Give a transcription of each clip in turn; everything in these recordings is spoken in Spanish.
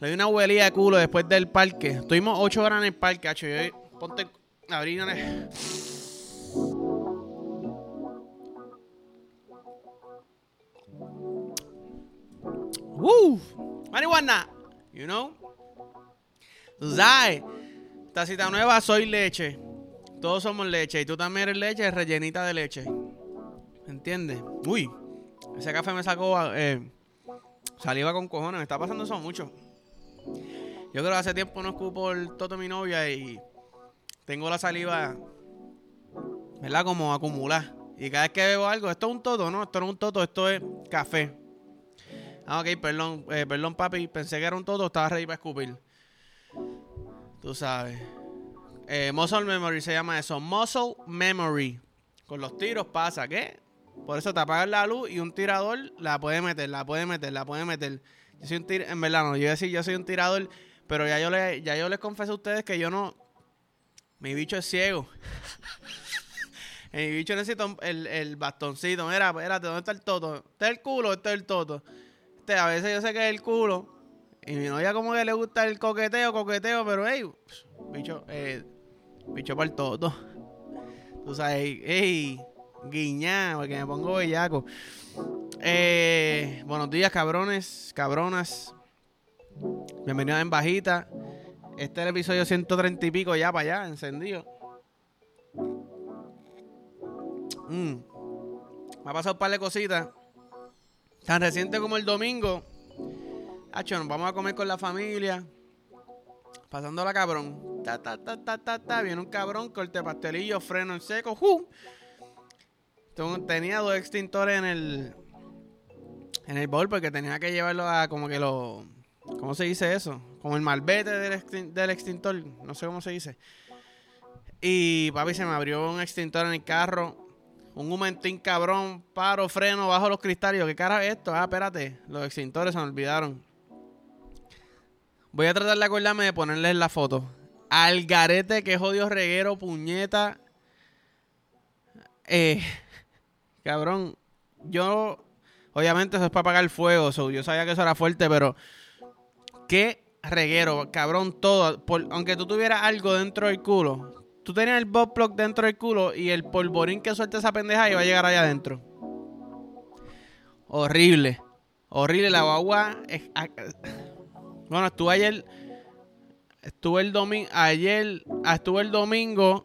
Le di una huelía de culo después del parque. Estuvimos ocho horas en el parque, hacho. Yo, ponte. Abrí Woo! Marihuana. You know? Sabes. Tacita nueva, soy leche. Todos somos leche. Y tú también eres leche, rellenita de leche. ¿Entiendes? Uy. Ese café me sacó eh, saliva con cojones. Me está pasando eso mucho. Yo creo que hace tiempo no escupo el toto de mi novia y tengo la saliva, ¿verdad? Como acumular. Y cada vez que bebo algo, esto es un toto, ¿no? Esto no es un toto, esto es café. Ah, ok, perdón, eh, perdón, papi. Pensé que era un toto, estaba ready para escupir. Tú sabes. Eh, muscle Memory se llama eso. Muscle Memory. Con los tiros pasa, ¿qué? Por eso te apagas la luz y un tirador la puede meter, la puede meter, la puede meter. Yo soy un tir en verdad no, yo decir, yo soy un tirador, pero ya yo, le, ya yo les confieso a ustedes que yo no... Mi bicho es ciego. mi bicho necesita el, el bastoncito. Mira, espérate, ¿dónde está el toto? ¿Este es el culo este es el toto? Este, a veces yo sé que es el culo. Y mi novia como que le gusta el coqueteo, coqueteo, pero hey, bicho, eh, bicho para el toto. Tú sabes, hey, guiñá, porque me pongo bellaco. Eh, buenos días, cabrones, cabronas. Bienvenidos en bajita. Este es el episodio 130 y pico ya para allá, encendido. Mm. Me ha pasado un par de cositas. Tan reciente como el domingo. Hacho, nos vamos a comer con la familia. Pasándola cabrón. Ta, ta, ta, ta, ta, ta. Viene un cabrón, corte pastelillo, freno en seco. Tenía dos extintores en el, en el bowl porque tenía que llevarlo a como que lo... ¿Cómo se dice eso? Como el malvete del, extintor. No sé cómo se dice. Y papi se me abrió un extintor en el carro. Un momentín cabrón, paro, freno, bajo los cristales. ¿Qué cara es esto? Ah, espérate. Los extintores se me olvidaron. Voy a tratar de acordarme de ponerles la foto. Algarete, que jodido reguero, puñeta. Eh, cabrón, yo Obviamente eso es para apagar el fuego. yo sabía que eso era fuerte, pero qué reguero, cabrón, todo. aunque tú tuvieras algo dentro del culo, tú tenías el bot plug dentro del culo y el polvorín que suelta esa pendeja iba a llegar allá adentro. Horrible. Horrible. La guagua. bueno, estuve ayer. Estuve el domingo. Ayer. Ah, estuve el domingo.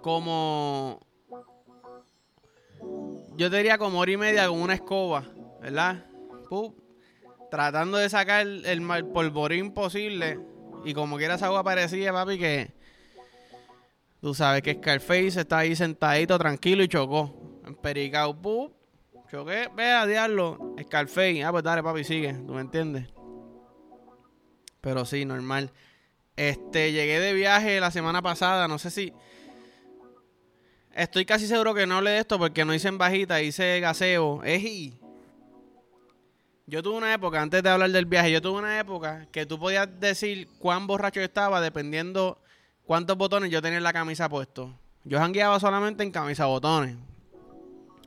Como yo te diría como hora y media con una escoba, ¿verdad? tratando de sacar el, el polvorín posible. Y como quiera esa agua parecía, papi, que tú sabes que Scarface está ahí sentadito, tranquilo y chocó. Empericado, ¡pum! Choqué, ve a diablo. Scarface, ah, pues dale, papi, sigue, ¿tú me entiendes? Pero sí, normal. Este, llegué de viaje la semana pasada, no sé si Estoy casi seguro que no hablé de esto porque no hice en bajita, hice gaseo. Eji. Yo tuve una época, antes de hablar del viaje, yo tuve una época que tú podías decir cuán borracho yo estaba dependiendo cuántos botones yo tenía en la camisa puesto. Yo jangueaba solamente en camisa botones.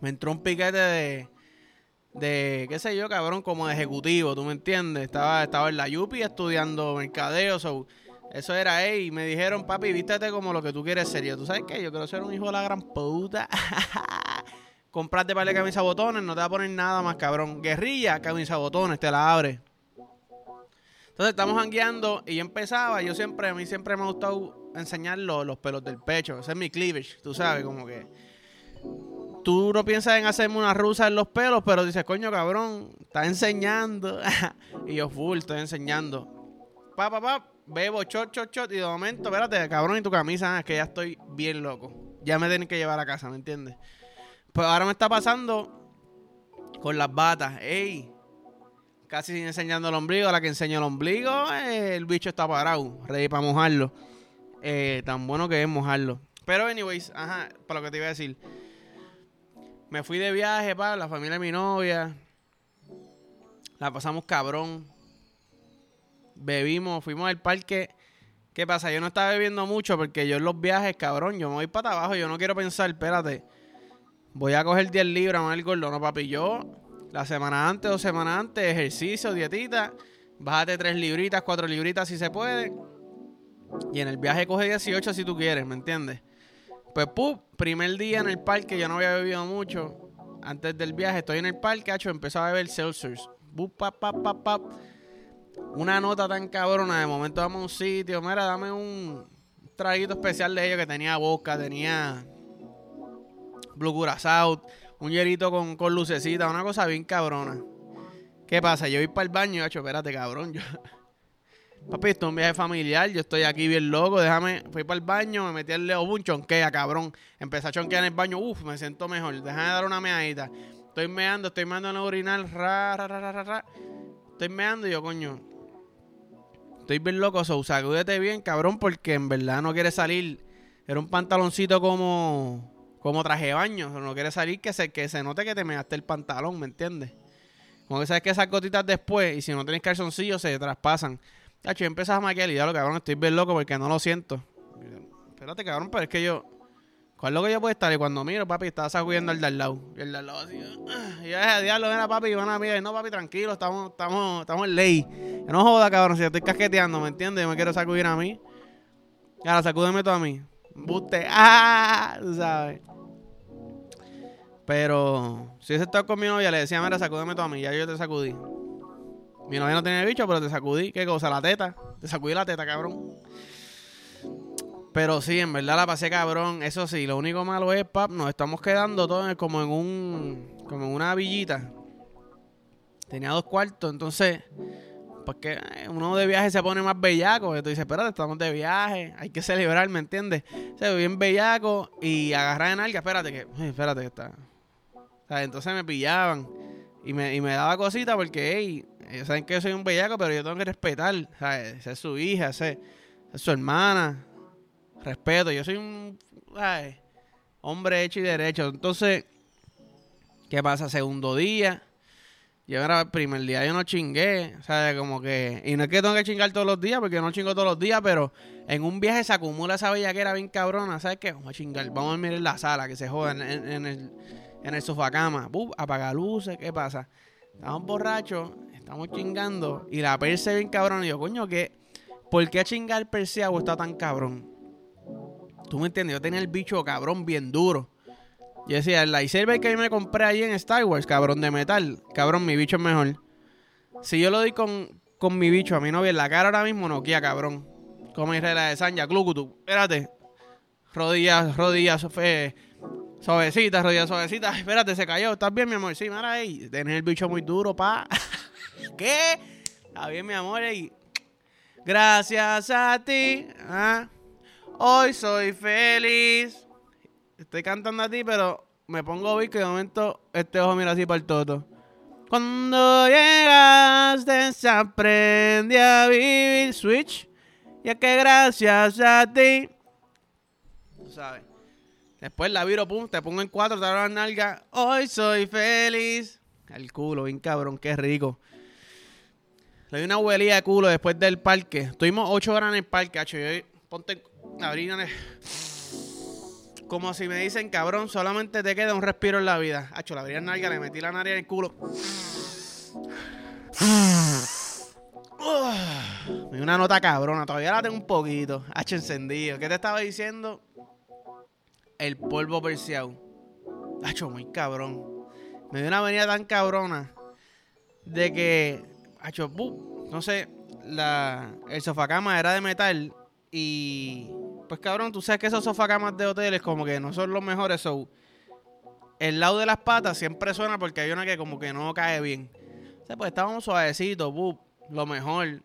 Me entró un piquete de, de, qué sé yo, cabrón, como de ejecutivo, ¿tú me entiendes? Estaba, estaba en la Yupi estudiando mercadeo, so, eso era, ey, me dijeron, papi, vístete como lo que tú quieres ser. ¿tú sabes qué? Yo quiero ser un hijo de la gran puta. Comprate para de camisa botones, no te va a poner nada más, cabrón. Guerrilla, camisa botones, te la abre. Entonces estamos jangueando y yo empezaba, yo siempre, a mí siempre me ha gustado enseñar los, pelos del pecho. Ese es mi cleavage, tú sabes, como que tú no piensas en hacerme una rusa en los pelos, pero dices, coño, cabrón, está enseñando. y yo, full, estoy enseñando. Pa, pa, pa, bebo chot, chot, chot, y de momento, espérate, cabrón, y tu camisa, es que ya estoy bien loco. Ya me tienen que llevar a casa, ¿me entiendes? Pues ahora me está pasando con las batas. Ey, casi enseñando el ombligo. A la que enseño el ombligo, eh, el bicho está parado, ready para mojarlo. Eh, tan bueno que es mojarlo. Pero, anyways, ajá, para lo que te iba a decir. Me fui de viaje, para la familia de mi novia. La pasamos cabrón bebimos, fuimos al parque. ¿Qué pasa? Yo no estaba bebiendo mucho porque yo en los viajes, cabrón, yo me voy para abajo, yo no quiero pensar, espérate, voy a coger 10 libras, más el gordo, no papi, yo la semana antes o semana antes, ejercicio, dietita, Bájate tres libritas, cuatro libritas si se puede. Y en el viaje coge 18 si tú quieres, ¿me entiendes? Pues, ¡pum! Primer día en el parque, yo no había bebido mucho. Antes del viaje, estoy en el parque, hecho, empezó a beber Celsius. pap, pap, pap, pap. Una nota tan cabrona. De momento a un sitio. Mira, dame un traguito especial de ellos que tenía boca, tenía Blue Curaçao, un hierito con, con lucecita, una cosa bien cabrona. ¿Qué pasa? Yo voy para el baño, hecho, espérate, cabrón. Yo... Papi, esto es un viaje familiar, yo estoy aquí bien loco, déjame, fui para el baño, me metí al leo, un chonquea, cabrón. Empecé a chonquear en el baño, uff, me siento mejor, déjame dar una meadita. Estoy meando, estoy meando en el urinal, ra, ra, ra, ra, ra. Estoy meando y yo, coño, estoy bien loco, so, sacúdete bien, cabrón, porque en verdad no quiere salir. Era un pantaloncito como, como traje baño, no quiere salir que se, que se note que te measte el pantalón, ¿me entiendes? Como que sabes que esas gotitas después, y si no tienes calzoncillos, se traspasan. Tacho, empiezas a maquiar y ya cabrón, estoy bien loco porque no lo siento. Espérate, cabrón, pero es que yo. ¿Cuál es lo que yo puedo estar? Y cuando miro, papi, estaba sacudiendo al de al lado. Y el de al lado así. Y yo diablo, ven a papi, y van a mirar. No, papi, tranquilo, estamos, estamos, estamos en ley. No joda, cabrón, si estoy casqueteando, ¿me entiendes? Yo me quiero sacudir a mí. Ahora, sacúdeme todo a mí. Buste. ¡Ah! Tú sabes. Pero si ese estaba con mi novia, le decía, mira, sacúdeme todo a mí, ya yo te sacudí. Mi novia no tenía bicho, pero te sacudí. ¿Qué cosa? La teta. Te sacudí la teta, cabrón. Pero sí, en verdad la pasé cabrón. Eso sí, lo único malo es, pap, nos estamos quedando todos como en un. como en una villita. Tenía dos cuartos, entonces. Porque uno de viaje se pone más bellaco. Y tú dices, espérate, estamos de viaje. Hay que celebrar, ¿me entiendes? Se ve bien bellaco y agarrar en algo. Espérate, que. Espérate, que está entonces me pillaban. Y me, y me daba cosita porque, hey, ellos saben que yo soy un bellaco, pero yo tengo que respetar. ¿sabes? Esa es su hija, esa es, su hermana. Respeto. Yo soy un hombre hecho y derecho. Entonces, ¿qué pasa? Segundo día. Yo era el primer día, yo no chingué. Sea, como que. Y no es que tengo que chingar todos los días, porque yo no chingo todos los días, pero en un viaje se acumula esa bellaquera bien cabrona. ¿Sabes qué? Vamos a chingar. Vamos a mirar la sala, que se joda en el en el sofá cama. apaga luces, ¿qué pasa? Estamos borrachos, estamos chingando y la perse bien cabrón. Y yo, coño, ¿qué? ¿Por qué chingar perseado está tan cabrón? ¿Tú me entiendes? Yo tenía el bicho cabrón bien duro. Yo decía, el lightsaber que yo me compré ahí en Star Wars, cabrón de metal, cabrón, mi bicho es mejor. Si yo lo doy con, con mi bicho a mi novia en la cara ahora mismo, no queda, cabrón. Como regla de Sanja, Clucutu. Espérate. Rodillas, rodillas, fe, Suavecita, rodilla suavecita. espérate, se cayó. ¿Estás bien, mi amor? Sí, mira ahí. Tenés el bicho muy duro, pa. ¿Qué? Está bien, mi amor. Ey. Gracias a ti. ¿ah? Hoy soy feliz. Estoy cantando a ti, pero me pongo que de momento este ojo mira así para el toto. Cuando llegas, desaprende a vivir. Switch. Ya que gracias a ti. Tú sabes. Después la viro, pum, te pongo en cuatro, te abro la nalga. Hoy soy feliz. El culo, bien cabrón, qué rico. Le di una huelía de culo después del parque. Estuvimos ocho horas en el parque, hacho. Y ponte abrir Como si me dicen, cabrón, solamente te queda un respiro en la vida. Hacho, la abrí la nalga, le metí la nariz en el culo. me dio una nota cabrona, todavía la tengo un poquito. Hacho encendido. ¿Qué te estaba diciendo? el polvo perseado. Hacho, muy cabrón. Me dio una avenida tan cabrona de que, hacho, no sé, la, el sofacama era de metal y, pues cabrón, tú sabes que esos sofacamas de hoteles como que no son los mejores, so, el lado de las patas siempre suena porque hay una que como que no cae bien. O sea, pues estábamos suavecitos, lo mejor.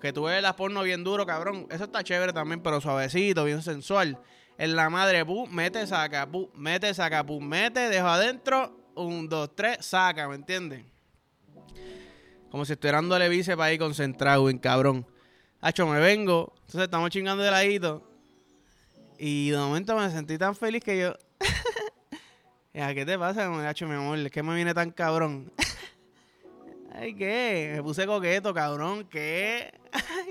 Que tú ves la porno bien duro, cabrón. Eso está chévere también, pero suavecito, bien sensual en la madre, pu, mete, saca, pu, mete, saca, pu, mete, dejo adentro, un, dos, tres, saca, ¿me entiendes? Como si estuviera dándole bíceps ahí concentrado, en cabrón. Hacho, me vengo, entonces estamos chingando de ladito. Y de momento me sentí tan feliz que yo. ¿Qué te pasa, Hacho, mi amor? Que me viene tan cabrón. Ay, ¿qué? Me puse coqueto, cabrón. ¿Qué?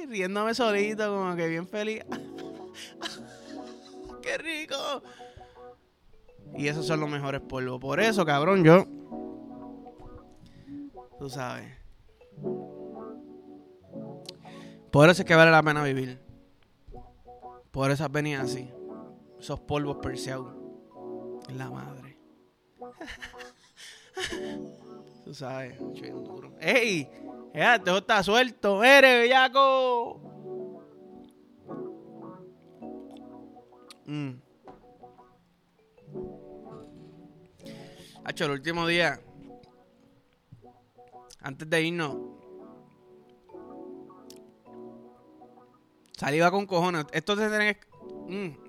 riéndome solito, como que bien feliz. qué rico. Y esos son los mejores polvos. Por eso, cabrón, yo. Tú sabes. Por eso es que vale la pena vivir. Por esas venidas así. Esos polvos perseados. En la madre. Tú sabes, bien duro. ¡Ey! Ya, todo está suelto. ¡Eres, bellaco! Mm. Hacho, el último día. Antes de irnos. Saliva con cojones. Esto se tiene que. Mm.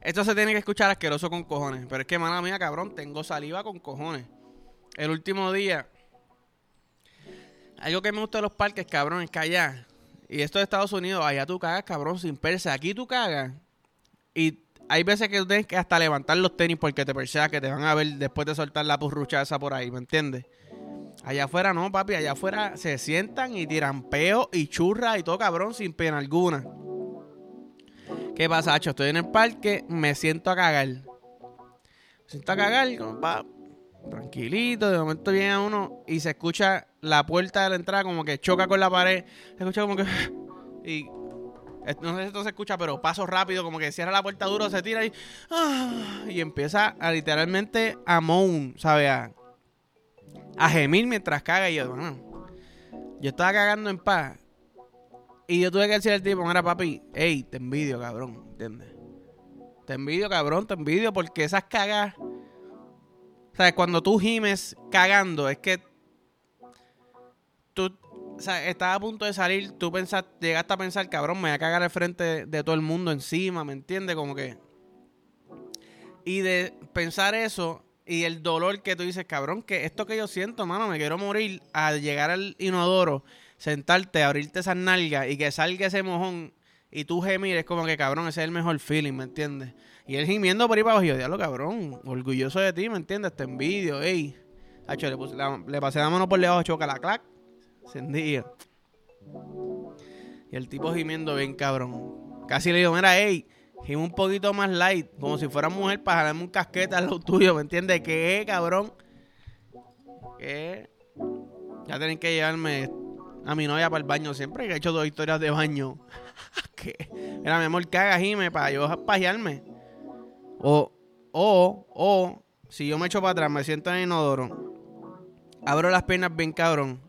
Esto se tiene que escuchar asqueroso con cojones. Pero es que, mala mía, cabrón, tengo saliva con cojones. El último día. Algo que me gusta de los parques, cabrón, es que allá. Y esto de Estados Unidos, allá tú cagas, cabrón, sin perse. Aquí tú cagas. Y hay veces que tú tienes que hasta levantar los tenis porque te perseas que te van a ver después de soltar la purrucha esa por ahí, ¿me entiendes? Allá afuera no, papi. Allá afuera se sientan y tiran peo y churra y todo, cabrón, sin pena alguna. ¿Qué pasa, Hacho? Estoy en el parque, me siento a cagar. Me siento a cagar, va, tranquilito. De momento viene uno y se escucha la puerta de la entrada como que choca con la pared. Se escucha como que. Y. No sé si esto se escucha, pero paso rápido, como que cierra la puerta duro, se tira y. ¡ah! y empieza a literalmente a moan, ¿sabes? A, gemir mientras caga. Y yo, bueno, yo estaba cagando en paz. Y yo tuve que decir al tipo, mira papi, hey, te envidio, cabrón, ¿entiendes? Te envidio, cabrón, te envidio porque esas cagas... O sea, cuando tú gimes cagando, es que tú, o sea, estás a punto de salir, tú llegaste a pensar, cabrón, me voy a cagar al frente de, todo el mundo encima, ¿me entiendes? Como que... Y de pensar eso y el dolor que tú dices, cabrón, que esto que yo siento, mano, me quiero morir al llegar al inodoro sentarte, abrirte esas nalgas y que salga ese mojón y tú gemir, es como que cabrón, ese es el mejor feeling, ¿me entiendes? Y él gimiendo por ahí para abajo, yo, diablo, cabrón, orgulloso de ti, ¿me entiendes? Te envidio, ey. le, le, pasé la mano por debajo, choca la clac, encendido. Y el tipo gimiendo bien, cabrón. Casi le digo, mira, ey, gime un poquito más light, como si fuera mujer para jalarme un casquete al lado tuyo, ¿me entiendes? ¿Qué, cabrón? ¿Qué? Ya tienen que llevarme a mi novia para el baño siempre que he hecho dos historias de baño. que Mira, mi amor, caga Jime para yo pajearme. O, o, o, si yo me echo para atrás, me siento en el inodoro, abro las piernas bien cabrón.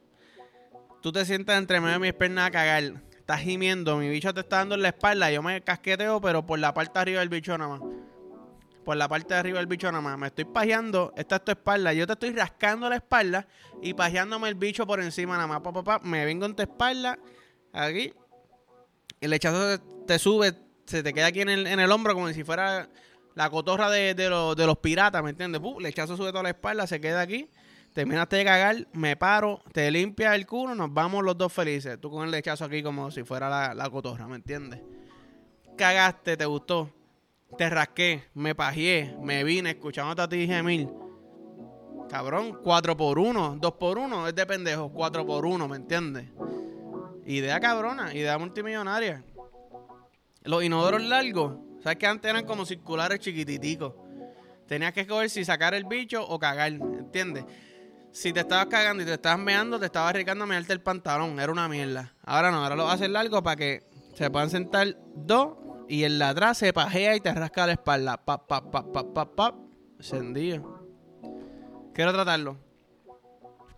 Tú te sientas entre medio de mis piernas a cagar. Estás gimiendo, mi bicho te está dando en la espalda. Yo me casqueteo, pero por la parte de arriba del bicho nada más por la parte de arriba del bicho nada más. Me estoy pajeando, esta es tu espalda. Yo te estoy rascando la espalda y pajeándome el bicho por encima nada más. Pa, me vengo en tu espalda, aquí. El lechazo te sube, se te queda aquí en el, hombro como si fuera la cotorra de, los piratas, ¿me entiendes? el lechazo sube toda la espalda, se queda aquí. Terminaste de cagar, me paro, te limpia el culo, nos vamos los dos felices. Tú con el lechazo aquí como si fuera la, la cotorra, ¿me entiendes? Cagaste, te gustó te rasqué, me pajeé, me vine escuchando a ti gemir. Cabrón, 4 por 1 2 por 1 es de pendejo, 4 por 1 ¿me entiendes? Idea cabrona, idea multimillonaria. Los inodoros largos, ¿sabes que antes eran como circulares chiquititicos? Tenías que escoger si sacar el bicho o cagar, ¿entiendes? Si te estabas cagando y te estabas meando, te estabas arriesgando a mearte el pantalón, era una mierda. Ahora no, ahora lo haces largo para que se puedan sentar dos y el de atrás se pajea y te rasca la espalda. Pap, pap, pap, pap, pap, pap. Encendido. Quiero tratarlo.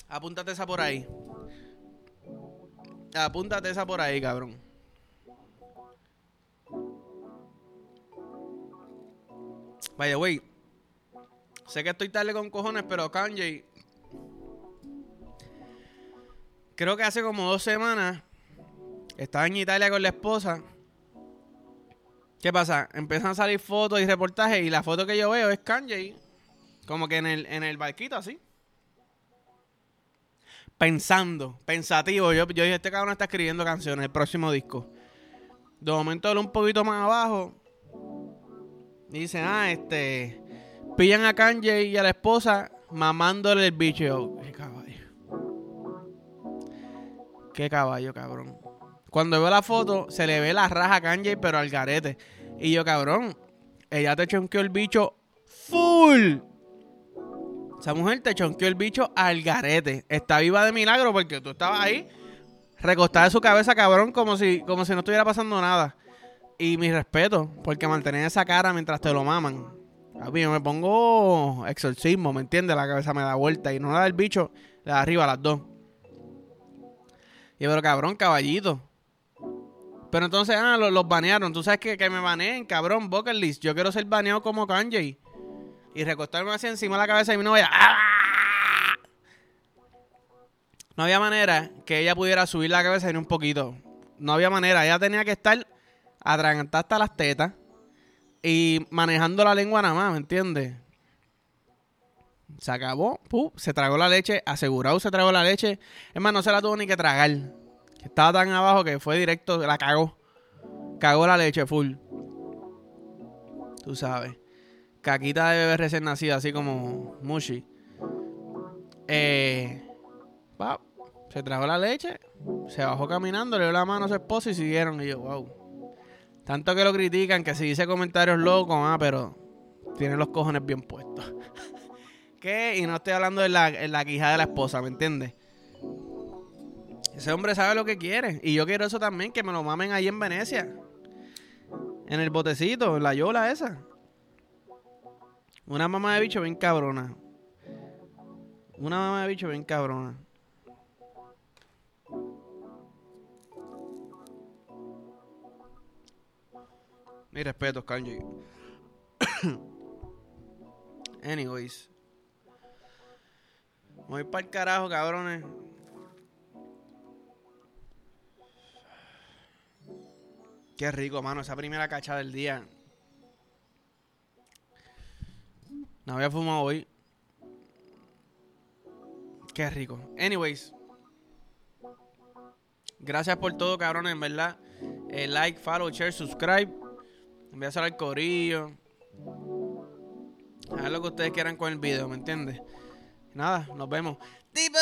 Apúntate esa por ahí. Apúntate esa por ahí, cabrón. Vaya, güey. Sé que estoy tarde con cojones, pero Kanye. Creo que hace como dos semanas estaba en Italia con la esposa ¿Qué pasa? Empiezan a salir fotos y reportajes y la foto que yo veo es Kanye como que en el, en el barquito así. Pensando, pensativo. Yo, yo dije, este cabrón está escribiendo canciones, el próximo disco. De momento él un poquito más abajo. Y dice, ah, este. Pillan a Kanye y a la esposa mamándole el bicho. Qué caballo, cabrón. Cuando veo la foto, se le ve la raja a Kanye, pero al garete. Y yo, cabrón, ella te chonqueó el bicho full. Esa mujer te chonqueó el bicho al garete. Está viva de milagro porque tú estabas ahí recostada de su cabeza, cabrón, como si, como si no estuviera pasando nada. Y mi respeto, porque mantener esa cara mientras te lo maman. A mí me pongo exorcismo, ¿me entiendes? La cabeza me da vuelta y no la del bicho, la de arriba, las dos. Y pero cabrón, caballito. Pero entonces, ah, los, banearon. Tú sabes que, que me baneen, cabrón, Bucket. Yo quiero ser baneado como Kanye y recostarme así encima de la cabeza de mi novia. ¡Ah! No había manera que ella pudiera subir la cabeza ni un poquito. No había manera. Ella tenía que estar atragantada hasta las tetas y manejando la lengua nada más, ¿me entiendes? Se acabó, se tragó la leche, asegurado se tragó la leche. Es más, no se la tuvo ni que tragar. Estaba tan abajo que fue directo, la cagó. Cagó la leche full. Tú sabes caquita de bebé recién nacido, así como Mushi. Eh, se trajo la leche, se bajó caminando, le dio la mano a su esposo y siguieron. Y yo, wow. Tanto que lo critican, que si dice comentarios locos, ah, pero tiene los cojones bien puestos. Y no estoy hablando de la, en la quijada de la esposa, ¿me entiendes? Ese hombre sabe lo que quiere. Y yo quiero eso también, que me lo mamen ahí en Venecia. En el botecito, en la yola esa. Una mamá de bicho bien cabrona. Una mamá de bicho bien cabrona. Mi respeto, Kanji. Anyways. Voy para el carajo, cabrones. Qué rico, mano. Esa primera cacha del día. No había fumado hoy. Qué rico. Anyways. Gracias por todo, cabrones, en verdad. Eh, like, follow, share, subscribe. Envíaselo al corillo. Haz lo que ustedes quieran con el video, ¿me entiendes? Nada, nos vemos. ¡Tipo!